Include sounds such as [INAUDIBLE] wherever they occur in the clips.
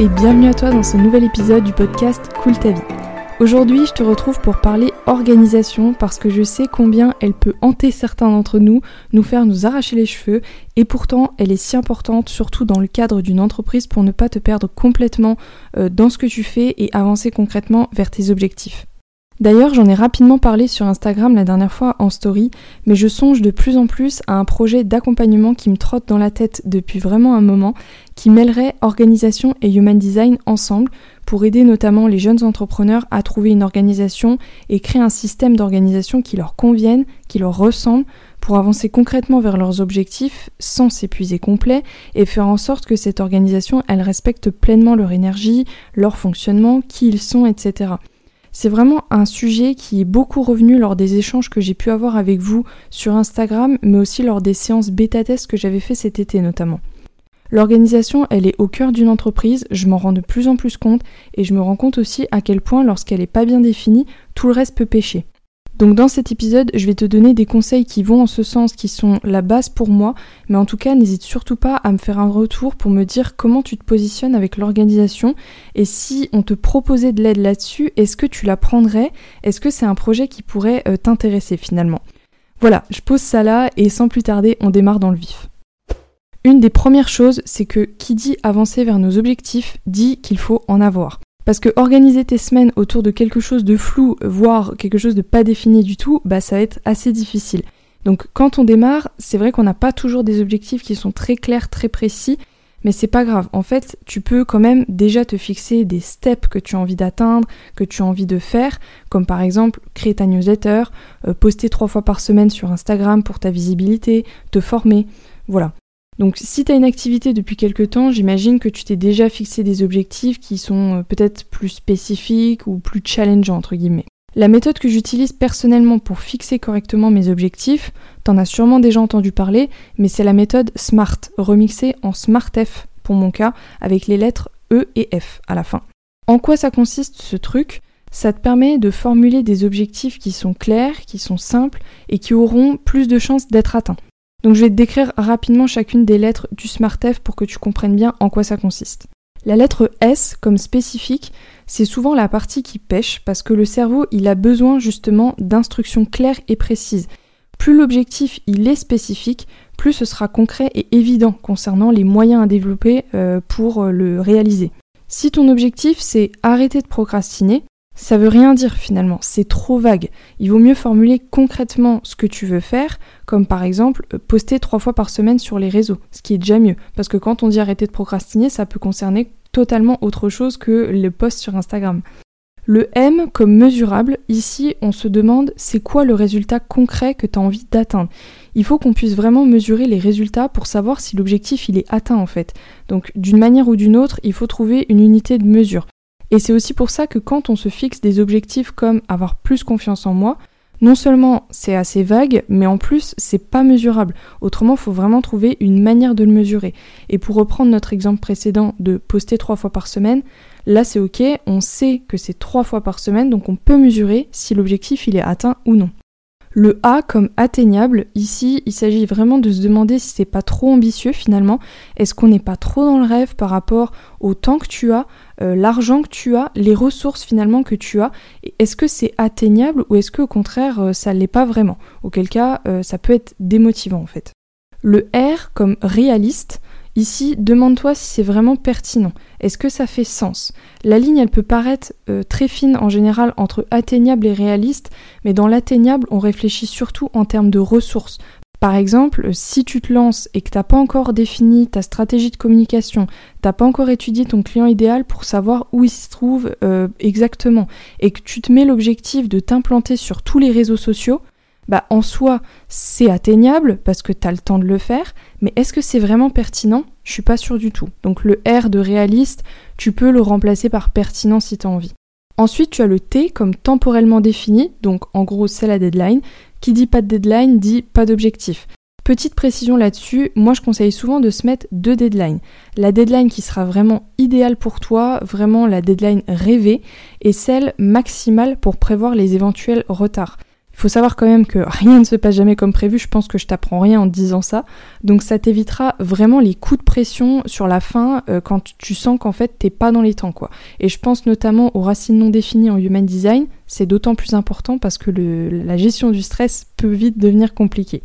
et bienvenue à toi dans ce nouvel épisode du podcast Cool ta vie. Aujourd'hui, je te retrouve pour parler organisation parce que je sais combien elle peut hanter certains d'entre nous, nous faire nous arracher les cheveux et pourtant elle est si importante surtout dans le cadre d'une entreprise pour ne pas te perdre complètement euh, dans ce que tu fais et avancer concrètement vers tes objectifs. D'ailleurs, j'en ai rapidement parlé sur Instagram la dernière fois en story, mais je songe de plus en plus à un projet d'accompagnement qui me trotte dans la tête depuis vraiment un moment, qui mêlerait organisation et human design ensemble pour aider notamment les jeunes entrepreneurs à trouver une organisation et créer un système d'organisation qui leur convienne, qui leur ressemble, pour avancer concrètement vers leurs objectifs sans s'épuiser complet et faire en sorte que cette organisation, elle respecte pleinement leur énergie, leur fonctionnement, qui ils sont, etc. C'est vraiment un sujet qui est beaucoup revenu lors des échanges que j'ai pu avoir avec vous sur Instagram, mais aussi lors des séances bêta-test que j'avais fait cet été notamment. L'organisation, elle est au cœur d'une entreprise, je m'en rends de plus en plus compte, et je me rends compte aussi à quel point lorsqu'elle n'est pas bien définie, tout le reste peut pêcher. Donc dans cet épisode, je vais te donner des conseils qui vont en ce sens, qui sont la base pour moi, mais en tout cas, n'hésite surtout pas à me faire un retour pour me dire comment tu te positionnes avec l'organisation et si on te proposait de l'aide là-dessus, est-ce que tu la prendrais? Est-ce que c'est un projet qui pourrait euh, t'intéresser finalement? Voilà, je pose ça là et sans plus tarder, on démarre dans le vif. Une des premières choses, c'est que qui dit avancer vers nos objectifs dit qu'il faut en avoir. Parce que organiser tes semaines autour de quelque chose de flou, voire quelque chose de pas défini du tout, bah ça va être assez difficile. Donc quand on démarre, c'est vrai qu'on n'a pas toujours des objectifs qui sont très clairs, très précis, mais c'est pas grave. En fait, tu peux quand même déjà te fixer des steps que tu as envie d'atteindre, que tu as envie de faire, comme par exemple créer ta newsletter, euh, poster trois fois par semaine sur Instagram pour ta visibilité, te former. Voilà. Donc si tu as une activité depuis quelque temps, j'imagine que tu t'es déjà fixé des objectifs qui sont euh, peut-être plus spécifiques ou plus challengeants entre guillemets. La méthode que j'utilise personnellement pour fixer correctement mes objectifs, t'en as sûrement déjà entendu parler, mais c'est la méthode SMART, remixée en SMARTF pour mon cas, avec les lettres E et F à la fin. En quoi ça consiste ce truc? Ça te permet de formuler des objectifs qui sont clairs, qui sont simples et qui auront plus de chances d'être atteints. Donc je vais te décrire rapidement chacune des lettres du SmartF pour que tu comprennes bien en quoi ça consiste. La lettre S, comme spécifique, c'est souvent la partie qui pêche parce que le cerveau, il a besoin justement d'instructions claires et précises. Plus l'objectif il est spécifique, plus ce sera concret et évident concernant les moyens à développer euh, pour euh, le réaliser. Si ton objectif c'est arrêter de procrastiner, ça veut rien dire finalement, c'est trop vague. Il vaut mieux formuler concrètement ce que tu veux faire, comme par exemple euh, poster trois fois par semaine sur les réseaux, ce qui est déjà mieux, parce que quand on dit arrêter de procrastiner, ça peut concerner totalement autre chose que le post sur Instagram. Le M comme mesurable, ici on se demande c'est quoi le résultat concret que tu as envie d'atteindre? Il faut qu'on puisse vraiment mesurer les résultats pour savoir si l'objectif il est atteint en fait. Donc d'une manière ou d'une autre, il faut trouver une unité de mesure. Et c'est aussi pour ça que quand on se fixe des objectifs comme avoir plus confiance en moi, non seulement c'est assez vague, mais en plus c'est pas mesurable. Autrement, il faut vraiment trouver une manière de le mesurer. Et pour reprendre notre exemple précédent de poster trois fois par semaine, là c'est ok, on sait que c'est trois fois par semaine, donc on peut mesurer si l'objectif il est atteint ou non. Le A comme atteignable, ici il s'agit vraiment de se demander si c'est pas trop ambitieux finalement, est-ce qu'on n'est pas trop dans le rêve par rapport au temps que tu as, euh, l'argent que tu as, les ressources finalement que tu as, est-ce que c'est atteignable ou est-ce que au contraire euh, ça l'est pas vraiment? Auquel cas euh, ça peut être démotivant en fait. Le R comme réaliste, Ici, demande-toi si c'est vraiment pertinent. Est-ce que ça fait sens? La ligne, elle peut paraître très fine en général entre atteignable et réaliste, mais dans l'atteignable, on réfléchit surtout en termes de ressources. Par exemple, si tu te lances et que tu n'as pas encore défini ta stratégie de communication, t'as pas encore étudié ton client idéal pour savoir où il se trouve euh, exactement, et que tu te mets l'objectif de t'implanter sur tous les réseaux sociaux, bah en soi c'est atteignable parce que tu as le temps de le faire, mais est-ce que c'est vraiment pertinent? Je suis pas sûre du tout. Donc le R de réaliste, tu peux le remplacer par pertinent si tu as envie. Ensuite, tu as le T comme temporellement défini, donc en gros c'est la deadline. Qui dit pas de deadline dit pas d'objectif. Petite précision là-dessus, moi je conseille souvent de se mettre deux deadlines. La deadline qui sera vraiment idéale pour toi, vraiment la deadline rêvée, et celle maximale pour prévoir les éventuels retards. Il faut savoir quand même que rien ne se passe jamais comme prévu, je pense que je t'apprends rien en disant ça. Donc ça t'évitera vraiment les coups de pression sur la fin euh, quand tu sens qu'en fait t'es pas dans les temps quoi. Et je pense notamment aux racines non définies en human design, c'est d'autant plus important parce que la gestion du stress peut vite devenir compliquée.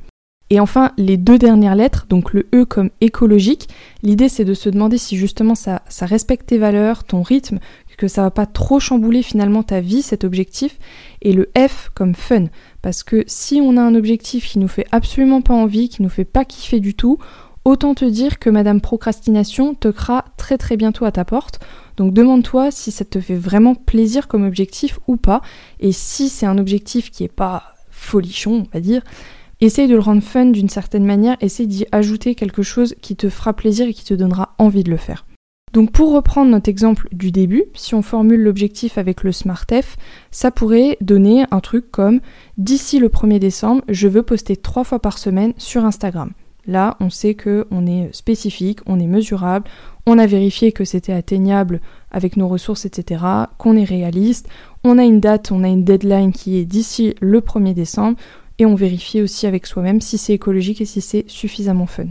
Et enfin, les deux dernières lettres, donc le E comme écologique, l'idée c'est de se demander si justement ça, ça respecte tes valeurs, ton rythme, que ça va pas trop chambouler finalement ta vie, cet objectif, et le F comme fun, parce que si on a un objectif qui nous fait absolument pas envie, qui nous fait pas kiffer du tout, autant te dire que Madame Procrastination toquera très très bientôt à ta porte. Donc demande-toi si ça te fait vraiment plaisir comme objectif ou pas, et si c'est un objectif qui est pas folichon, on va dire, essaye de le rendre fun d'une certaine manière, essaye d'y ajouter quelque chose qui te fera plaisir et qui te donnera envie de le faire. Donc pour reprendre notre exemple du début, si on formule l'objectif avec le SmartF, ça pourrait donner un truc comme d'ici le 1er décembre, je veux poster trois fois par semaine sur Instagram. Là, on sait que on est spécifique, on est mesurable, on a vérifié que c'était atteignable avec nos ressources, etc., qu'on est réaliste, on a une date, on a une deadline qui est d'ici le 1er décembre, et on vérifie aussi avec soi-même si c'est écologique et si c'est suffisamment fun.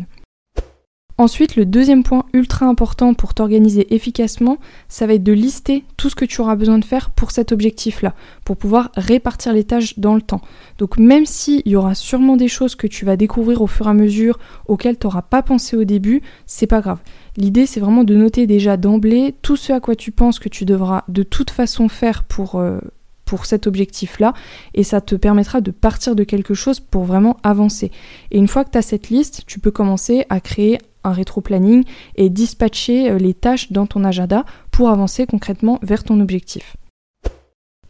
Ensuite, le deuxième point ultra important pour t'organiser efficacement, ça va être de lister tout ce que tu auras besoin de faire pour cet objectif-là, pour pouvoir répartir les tâches dans le temps. Donc même s'il y aura sûrement des choses que tu vas découvrir au fur et à mesure, auxquelles tu n'auras pas pensé au début, c'est pas grave. L'idée c'est vraiment de noter déjà d'emblée tout ce à quoi tu penses que tu devras de toute façon faire pour... Euh, pour cet objectif-là et ça te permettra de partir de quelque chose pour vraiment avancer. Et une fois que tu as cette liste, tu peux commencer à créer un rétro-planning et dispatcher euh, les tâches dans ton agenda pour avancer concrètement vers ton objectif.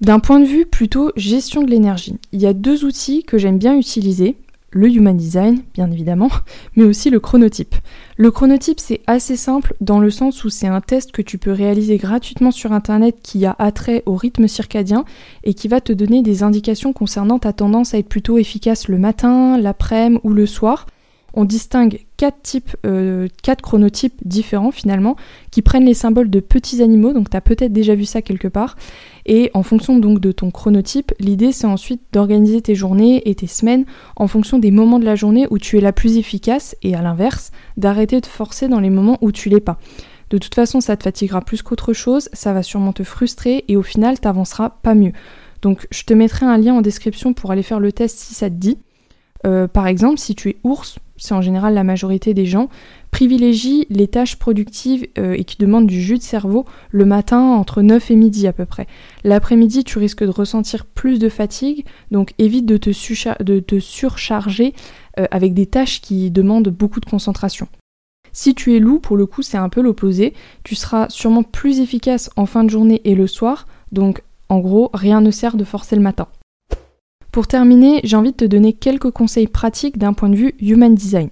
D'un point de vue plutôt gestion de l'énergie, il y a deux outils que j'aime bien utiliser, le Human Design, bien évidemment, [LAUGHS] mais aussi le chronotype. Le chronotype, c'est assez simple dans le sens où c'est un test que tu peux réaliser gratuitement sur Internet qui a attrait au rythme circadien et qui va te donner des indications concernant ta tendance à être plutôt efficace le matin, l'après-midi ou le soir on distingue quatre types, euh, quatre chronotypes différents finalement, qui prennent les symboles de petits animaux, donc tu as peut-être déjà vu ça quelque part, et en fonction donc de ton chronotype, l'idée c'est ensuite d'organiser tes journées et tes semaines en fonction des moments de la journée où tu es la plus efficace, et à l'inverse, d'arrêter de forcer dans les moments où tu l'es pas. De toute façon, ça te fatiguera plus qu'autre chose, ça va sûrement te frustrer, et au final, t'avanceras pas mieux. Donc je te mettrai un lien en description pour aller faire le test si ça te dit. Euh, par exemple, si tu es ours, c'est en général la majorité des gens, privilégie les tâches productives euh, et qui demandent du jus de cerveau le matin entre 9 et midi à peu près. L'après-midi, tu risques de ressentir plus de fatigue, donc évite de te, surcharger euh, avec des tâches qui demandent beaucoup de concentration. Si tu es loup, pour le coup, c'est un peu l'opposé. Tu seras sûrement plus efficace en fin de journée et le soir, donc en gros, rien ne sert de forcer le matin. Pour terminer, j'ai envie de te donner quelques conseils pratiques d'un point de vue human design.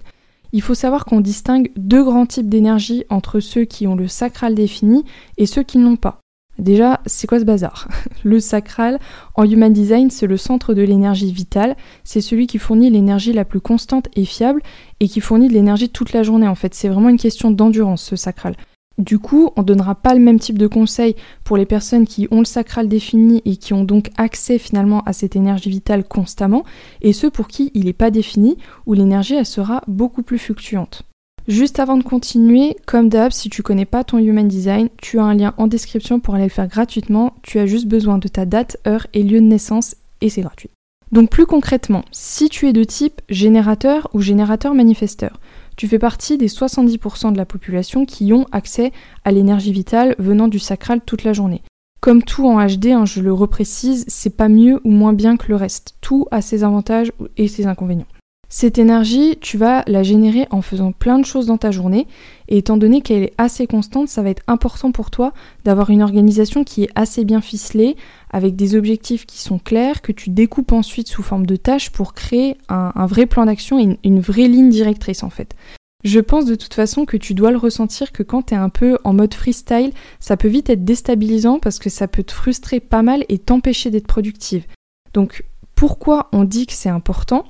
Il faut savoir qu'on distingue deux grands types d'énergie entre ceux qui ont le sacral défini et ceux qui n'ont pas. Déjà, c'est quoi ce bazar? [LAUGHS] Le sacral, en Human Design, c'est le centre de l'énergie vitale, c'est celui qui fournit l'énergie la plus constante et fiable et qui fournit de l'énergie toute la journée en fait. C'est vraiment une question d'endurance ce sacral. Du coup, on ne donnera pas le même type de conseil pour les personnes qui ont le sacral défini et qui ont donc accès finalement à cette énergie vitale constamment, et ceux pour qui il n'est pas défini, où l'énergie elle sera beaucoup plus fluctuante. Juste avant de continuer, comme d'hab, si tu connais pas ton Human Design, tu as un lien en description pour aller le faire gratuitement. Tu as juste besoin de ta date, heure et lieu de naissance et c'est gratuit. Donc plus concrètement, si tu es de type générateur ou générateur manifesteur, tu fais partie des 70% de la population qui ont accès à l'énergie vitale venant du sacral toute la journée. Comme tout en HD, hein, je le reprécise, c'est pas mieux ou moins bien que le reste. Tout a ses avantages et ses inconvénients. Cette énergie, tu vas la générer en faisant plein de choses dans ta journée, et étant donné qu'elle est assez constante, ça va être important pour toi d'avoir une organisation qui est assez bien ficelée, avec des objectifs qui sont clairs, que tu découpes ensuite sous forme de tâches pour créer un, vrai plan d'action et une, vraie ligne directrice en fait. Je pense de toute façon que tu dois le ressentir que quand tu es un peu en mode freestyle, ça peut vite être déstabilisant parce que ça peut te frustrer pas mal et t'empêcher d'être productive. Donc pourquoi on dit que c'est important?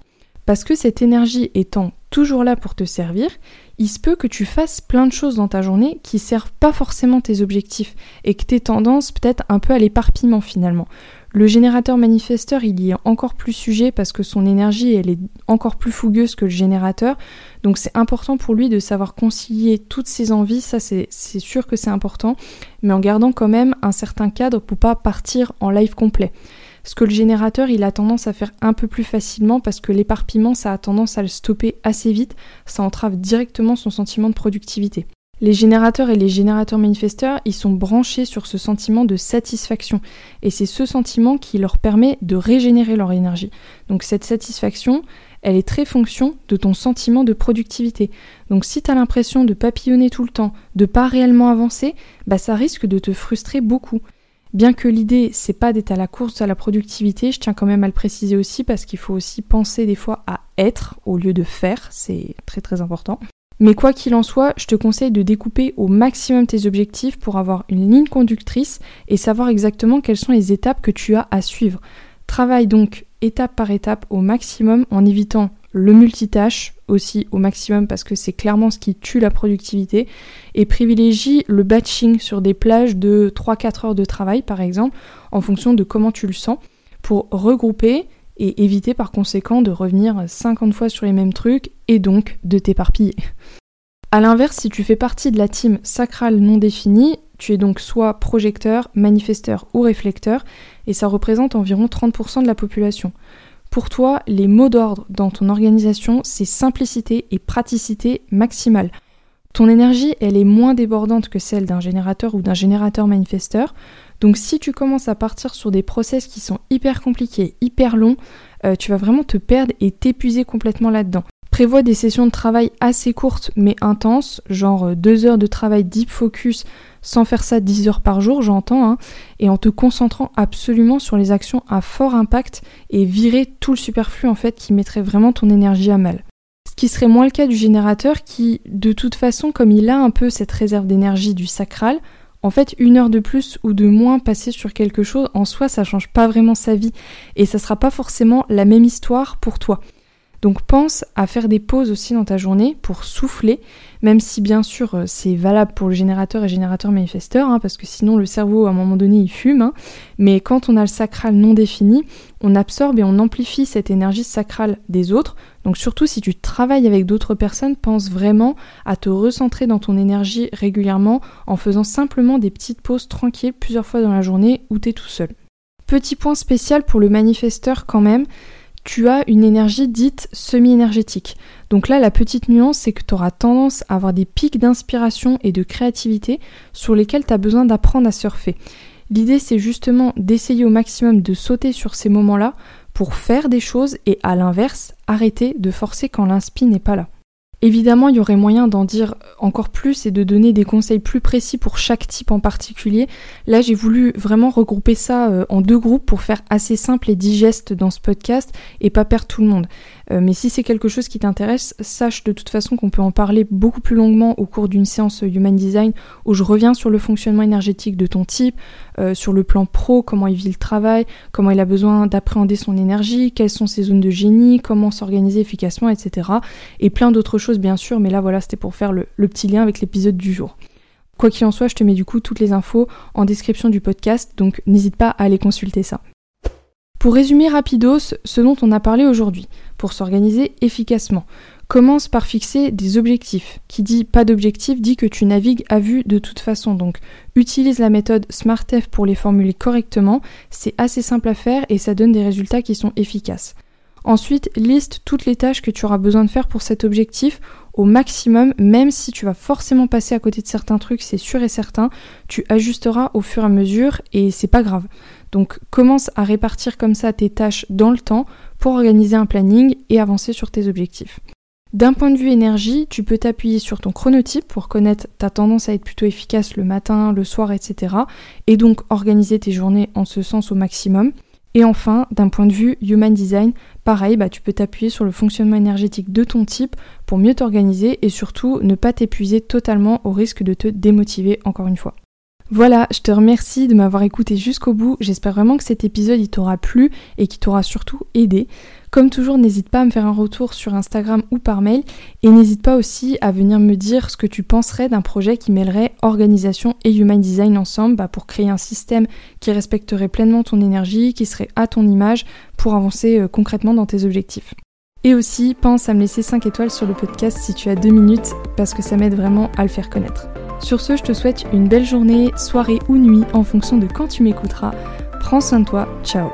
Parce que cette énergie étant toujours là pour te servir, il se peut que tu fasses plein de choses dans ta journée qui servent pas forcément tes objectifs et que tu aies tendance peut-être un peu à l'éparpillement finalement. Le générateur manifesteur, il y est encore plus sujet parce que son énergie, elle est encore plus fougueuse que le générateur. Donc c'est important pour lui de savoir concilier toutes ses envies, ça c'est sûr que c'est important, mais en gardant quand même un certain cadre pour pas partir en live complet. Ce que le générateur, il a tendance à faire un peu plus facilement parce que l'éparpillement, ça a tendance à le stopper assez vite, ça entrave directement son sentiment de productivité. Les générateurs et les générateurs manifesteurs, ils sont branchés sur ce sentiment de satisfaction. Et c'est ce sentiment qui leur permet de régénérer leur énergie. Donc cette satisfaction, elle est très fonction de ton sentiment de productivité. Donc si tu as l'impression de papillonner tout le temps, de pas réellement avancer, bah ça risque de te frustrer beaucoup. Bien que l'idée c'est pas d'être à la course à la productivité, je tiens quand même à le préciser aussi parce qu'il faut aussi penser des fois à être au lieu de faire, c'est très très important. Mais quoi qu'il en soit, je te conseille de découper au maximum tes objectifs pour avoir une ligne conductrice et savoir exactement quelles sont les étapes que tu as à suivre. Travaille donc étape par étape au maximum en évitant le multitâche aussi au maximum parce que c'est clairement ce qui tue la productivité et privilégie le batching sur des plages de 3-4 heures de travail par exemple en fonction de comment tu le sens pour regrouper et éviter par conséquent de revenir 50 fois sur les mêmes trucs et donc de t'éparpiller. A l'inverse, si tu fais partie de la team sacrale non définie, tu es donc soit projecteur, manifesteur ou réflecteur, et ça représente environ 30% de la population. Pour toi, les mots d'ordre dans ton organisation, c'est simplicité et praticité maximale. Ton énergie, elle est moins débordante que celle d'un générateur ou d'un générateur manifesteur. Donc si tu commences à partir sur des process qui sont hyper compliqués, hyper longs, euh, tu vas vraiment te perdre et t'épuiser complètement là-dedans. Prévois des sessions de travail assez courtes mais intenses, genre euh, deux heures de travail deep focus sans faire ça 10 heures par jour, j'entends, hein, et en te concentrant absolument sur les actions à fort impact et virer tout le superflu en fait qui mettrait vraiment ton énergie à mal. Ce qui serait moins le cas du générateur qui, de toute façon, comme il a un peu cette réserve d'énergie du sacral, en fait, une heure de plus ou de moins passée sur quelque chose, en soi, ça change pas vraiment sa vie et ça sera pas forcément la même histoire pour toi. Donc pense à faire des pauses aussi dans ta journée pour souffler, même si bien sûr euh, c'est valable pour le générateur et générateur manifesteur, hein, parce que sinon le cerveau à un moment donné il fume. Hein. mais quand on a le sacral non défini, on absorbe et on amplifie cette énergie sacrale des autres. Donc surtout si tu travailles avec d'autres personnes, pense vraiment à te recentrer dans ton énergie régulièrement en faisant simplement des petites pauses tranquilles plusieurs fois dans la journée où tu es tout seul. Petit point spécial pour le manifesteur quand même, tu as une énergie dite semi-énergétique. Donc là, la petite nuance, c'est que tu auras tendance à avoir des pics d'inspiration et de créativité sur lesquels tu as besoin d'apprendre à surfer. L'idée, c'est justement d'essayer au maximum de sauter sur ces moments-là pour faire des choses et à l'inverse, arrêter de forcer quand l'inspi n'est pas là. Évidemment, il y aurait moyen d'en dire encore plus et de donner des conseils plus précis pour chaque type en particulier. Là, j'ai voulu vraiment regrouper ça euh, en deux groupes pour faire assez simple et digeste dans ce podcast et pas perdre tout le monde. Euh, mais si c'est quelque chose qui t'intéresse, sache de toute façon qu'on peut en parler beaucoup plus longuement au cours d'une séance Human Design où je reviens sur le fonctionnement énergétique de ton type, euh, sur le plan pro, comment il vit le travail, comment il a besoin d'appréhender son énergie, quelles sont ses zones de génie, comment s'organiser efficacement, etc. Et plein d'autres choses bien sûr, mais là voilà, c'était pour faire le, le petit lien avec l'épisode du jour. Quoi qu'il en soit, je te mets du coup toutes les infos en description du podcast, donc n'hésite pas à aller consulter ça. Pour résumer rapidos ce dont on a parlé aujourd'hui, pour s'organiser efficacement, commence par fixer des objectifs. Qui dit pas d'objectif dit que tu navigues à vue de toute façon. Donc utilise la méthode SmartF pour les formuler correctement, c'est assez simple à faire et ça donne des résultats qui sont efficaces. Ensuite, liste toutes les tâches que tu auras besoin de faire pour cet objectif au maximum, même si tu vas forcément passer à côté de certains trucs, c'est sûr et certain, tu ajusteras au fur et à mesure et c'est pas grave. Donc commence à répartir comme ça tes tâches dans le temps pour organiser un planning et avancer sur tes objectifs. D'un point de vue énergie, tu peux t'appuyer sur ton chronotype pour connaître ta tendance à être plutôt efficace le matin, le soir, etc. Et donc organiser tes journées en ce sens au maximum. Et enfin, d'un point de vue human design, pareil, bah, tu peux t'appuyer sur le fonctionnement énergétique de ton type pour mieux t'organiser et surtout ne pas t'épuiser totalement au risque de te démotiver encore une fois. Voilà, je te remercie de m'avoir écouté jusqu'au bout. J'espère vraiment que cet épisode t'aura plu et qu'il t'aura surtout aidé. Comme toujours, n'hésite pas à me faire un retour sur Instagram ou par mail et n'hésite pas aussi à venir me dire ce que tu penserais d'un projet qui mêlerait organisation et human design ensemble bah, pour créer un système qui respecterait pleinement ton énergie, qui serait à ton image pour avancer euh, concrètement dans tes objectifs. Et aussi, pense à me laisser 5 étoiles sur le podcast si tu as 2 minutes parce que ça m'aide vraiment à le faire connaître. Sur ce, je te souhaite une belle journée, soirée ou nuit en fonction de quand tu m'écouteras. Prends soin de toi, ciao